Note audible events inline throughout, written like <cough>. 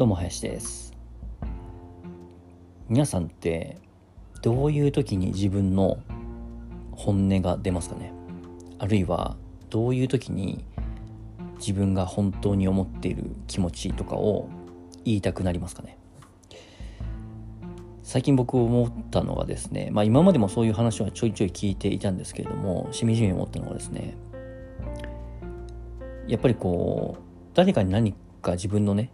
どうも林です。皆さんってどういう時に自分の本音が出ますかね？あるいはどういう時に自分が本当に思っている気持ちとかを言いたくなりますかね？最近僕思ったのがですね、まあ今までもそういう話はちょいちょい聞いていたんですけれども、しみじみ思ったのがですね、やっぱりこう、誰かに何か自分のね、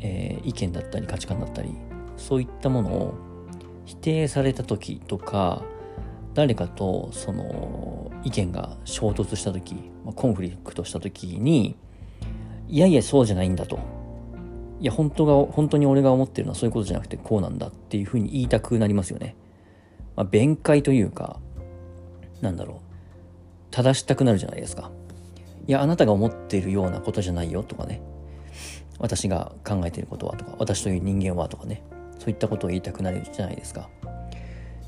えー、意見だったり価値観だったり、そういったものを否定された時とか、誰かとその意見が衝突した時、ま、コンフリクトした時に、いやいやそうじゃないんだと。いや本当が、本当に俺が思ってるのはそういうことじゃなくてこうなんだっていうふうに言いたくなりますよね。まあ、弁解というか、なんだろう。正したくなるじゃないですか。いや、あなたが思っているようなことじゃないよとかね。私が考えていることはとか、私という人間はとかね。そういったことを言いたくなるじゃないですか。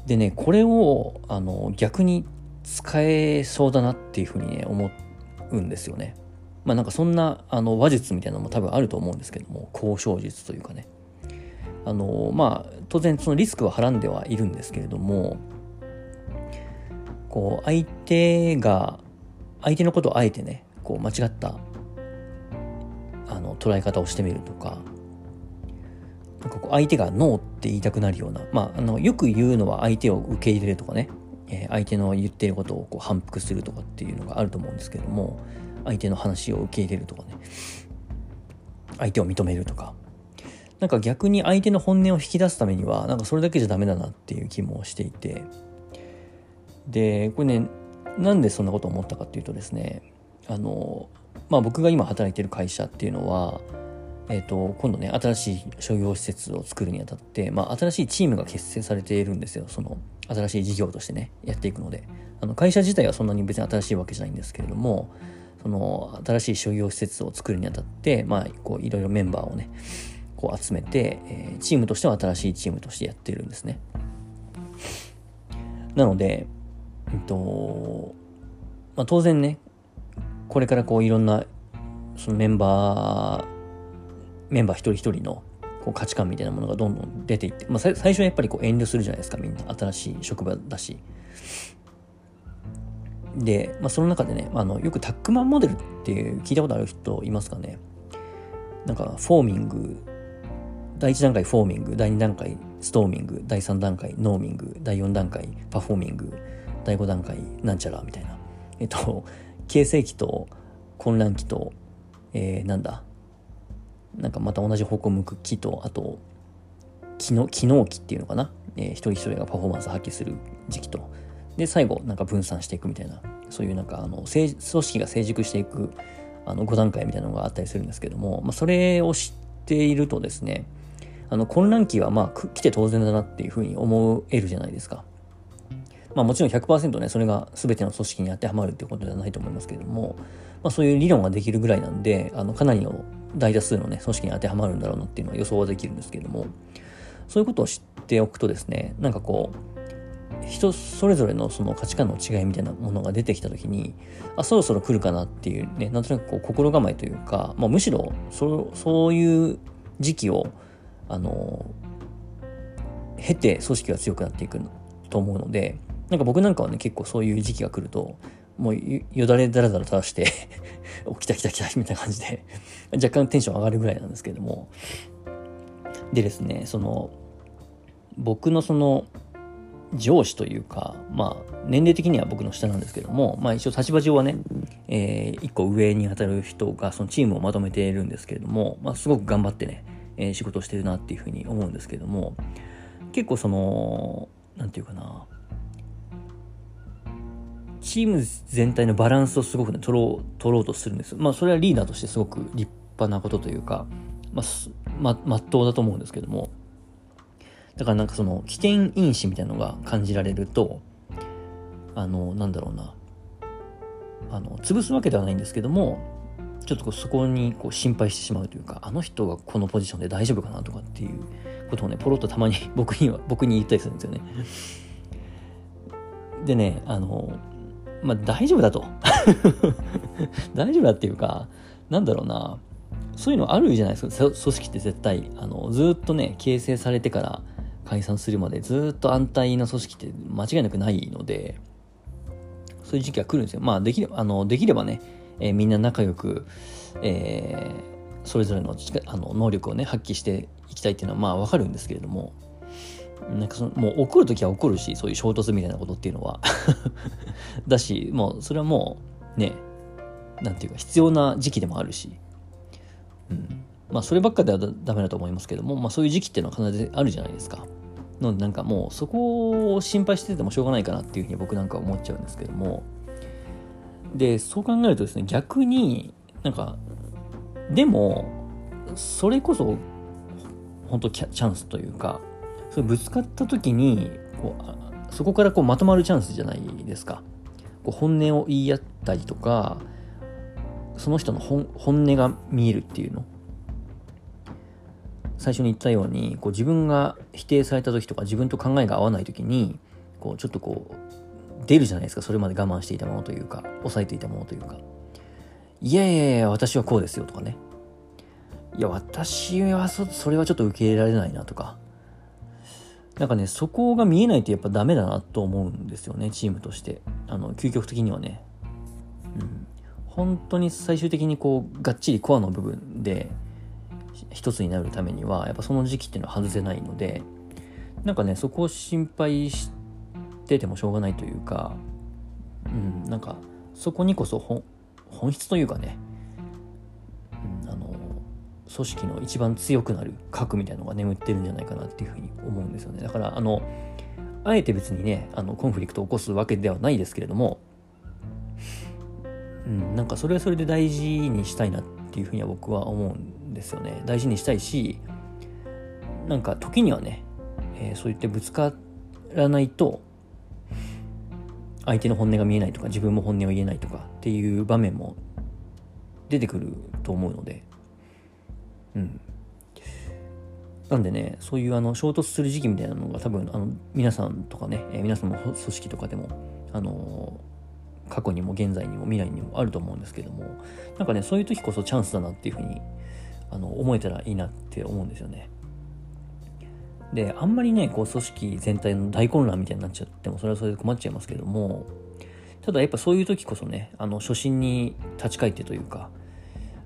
でね、これを、あの、逆に使えそうだなっていうふうにね、思うんですよね。まあなんかそんな、あの、話術みたいなのも多分あると思うんですけども、交渉術というかね。あの、まあ、当然そのリスクははらんではいるんですけれども、こう、相手が、相手のことをあえてね、こう、間違った、あの、捉え方をしてみるとか、なんかこう相手がノーって言いたくなるような、まあ、あのよく言うのは相手を受け入れるとかね、えー、相手の言っていることをこう反復するとかっていうのがあると思うんですけども。相手の話を受け入れるとかね。相手を認めるとか。なんか逆に相手の本音を引き出すためにはなんかそれだけじゃダメだなっていう気もしていて。でこれねなんでそんなことを思ったかっていうとですね。あのまあ僕が今働いてる会社っていうのはえっ、ー、と、今度ね、新しい商業施設を作るにあたって、まあ、新しいチームが結成されているんですよ。その、新しい事業としてね、やっていくので。あの、会社自体はそんなに別に新しいわけじゃないんですけれども、その、新しい商業施設を作るにあたって、まあ、こう、いろいろメンバーをね、こう集めて、えー、チームとしては新しいチームとしてやってるんですね。なので、えっと、まあ、当然ね、これからこういろんなそのメンバーメンバー一人一人のこう価値観みたいなものがどんどん出ていって、まあ、最初はやっぱりこう遠慮するじゃないですかみんな新しい職場だし。で、まあ、その中でねあのよくタックマンモデルっていう聞いたことある人いますかね？なんかフォーミング第1段階フォーミング第2段階ストーミング第3段階ノーミング第4段階パフォーミング第5段階なんちゃらみたいな。えっと形成期と混乱期と、えー、なんだ？なんかまた同じ方向向く木と、あと、機能、機能期っていうのかな、えー、一人一人がパフォーマンス発揮する時期と、で、最後、なんか分散していくみたいな、そういうなんか、あの、組織が成熟していく、あの、5段階みたいなのがあったりするんですけども、まあ、それを知っているとですね、あの、混乱期はまあ、来て当然だなっていうふうに思えるじゃないですか。まあもちろん100%ね、それが全ての組織に当てはまるっていうことではないと思いますけれども、まあそういう理論ができるぐらいなんで、あの、かなりの大多数のね、組織に当てはまるんだろうなっていうのは予想はできるんですけれども、そういうことを知っておくとですね、なんかこう、人それぞれのその価値観の違いみたいなものが出てきた時に、あ、そろそろ来るかなっていうね、なんとなくこう心構えというか、まあむしろそ、そういう時期を、あの、経て組織が強くなっていくと思うので、なんか僕なんかはね、結構そういう時期が来ると、もうよだれだらだら垂らして <laughs> 起きた来た来たみたいな感じで若干テンション上がるぐらいなんですけれども。でですね、その、僕のその、上司というか、まあ、年齢的には僕の下なんですけども、まあ一応立場上はね、えー、一個上に当たる人がそのチームをまとめているんですけれども、まあすごく頑張ってね、えー、仕事をしてるなっていうふうに思うんですけれども、結構その、なんていうかな、チーム全体のバランスをすごくね、取ろう、取ろうとするんです。まあ、それはリーダーとしてすごく立派なことというか、まあ、ま、まっとうだと思うんですけども、だからなんかその、起点因子みたいなのが感じられると、あの、なんだろうな、あの、潰すわけではないんですけども、ちょっとこうそこにこう心配してしまうというか、あの人がこのポジションで大丈夫かなとかっていうことをね、ポロッとたまに僕には、僕に言ったりするんですよね。でね、あの、まあ大丈夫だと。<laughs> 大丈夫だっていうか、なんだろうな。そういうのあるじゃないですか組織って絶対あのずっとね形成されてから解散するまでずっと安泰な組織って間違いなくないのでそういう時期が来るんですよまあできればあのできればね、えー、みんな仲良く、えー、それぞれのあの能力をね発揮していきたいっていうのはまあわかるんですけれどもなんかそのもう怒る時は怒るしそういう衝突みたいなことっていうのは。<laughs> だしもうそれはもうねなんていうか必要な時期でもあるし。うん、まあそればっかではダメだと思いますけども、まあそういう時期っていうのは必ずあるじゃないですか。のでなんかもうそこを心配しててもしょうがないかなっていうふうに僕なんか思っちゃうんですけども。でそう考えるとですね逆になんかでもそれこそ本当チャンスというかそれぶつかった時にこうそこからこうまとまるチャンスじゃないですか。こう本音を言い合ったりとかその人の本音が見えるっていうの。最初に言ったようにこう自分が否定された時とか自分と考えが合わない時にこうちょっとこう出るじゃないですか。それまで我慢していたものというか抑えていたものというか。いやいやいや私はこうですよとかね。いや私はそそれはちょっと受け入れられないなとか。なんかねそこが見えないとやっぱダメだなと思うんですよねチームとして。あの究極的にはね。うん。本当に最終的にこうがっちりコアの部分で一つになるためにはやっぱその時期っていうのは外せないのでなんかねそこを心配しててもしょうがないというかうんなんかそこにこそ本本質というかね、組織の一番強くなる核みたいなのが眠ってるんじゃないかなっていうふうに思うんですよね。だからあのあえて別にねあのコンフリクトを起こすわけではないですけれどもうん、なんかそれはそれで大事にしたいなっていうふうには僕は思うんですよね。大事にしたいしなんか時にはね、えー、そう言ってぶつからないと相手の本音が見えないとか自分も本音を言えないとかっていう場面も出てくると思うのでうんなんでねそういうあの衝突する時期みたいなのが多分あの皆さんとかね、えー、皆さんの組織とかでもあの過去にも現在にも未来にもあると思うんですけどもなんかねそういう時こそチャンスだなっていうふうにあの思えたらいいなって思うんですよね。であんまりねこう組織全体の大混乱みたいになっちゃってもそれはそれで困っちゃいますけどもただやっぱそういう時こそねあの初心に立ち返ってというか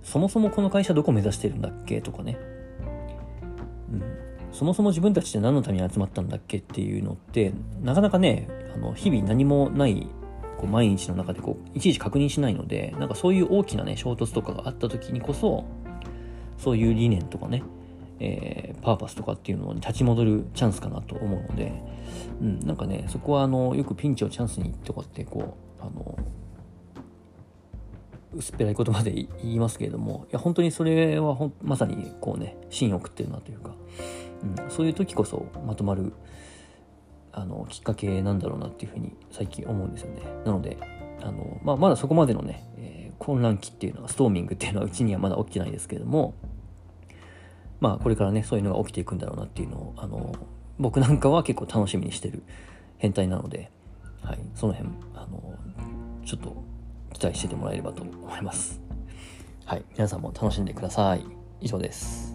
そもそもこの会社どこ目指してるんだっけとかね、うん、そもそも自分たちって何のために集まったんだっけっていうのってなかなかねあの日々何もないこう毎日の中でこういちいち確認しないのでなんかそういう大きなね衝突とかがあった時にこそそういう理念とかね、えー、パーパスとかっていうのに立ち戻るチャンスかなと思うので、うん、なんかねそこはあのよくピンチをチャンスにとかってこうあの薄っぺらい言葉で言いますけれどもいや本当にそれはほまさにこうね芯を食ってるなというか、うん、そういう時こそまとまるあのきっかけなんだろうなっていうふうに最近思うんですよね。なのであの、まあ、まだそこまでのね、えー、混乱期っていうのはストーミングっていうのはうちにはまだ起きてないですけれどもまあこれからねそういうのが起きていくんだろうなっていうのをあの僕なんかは結構楽しみにしてる変態なので、はい、その辺あのちょっと期待しててもらえればと思います。はい、皆さんも楽しんでください。以上です。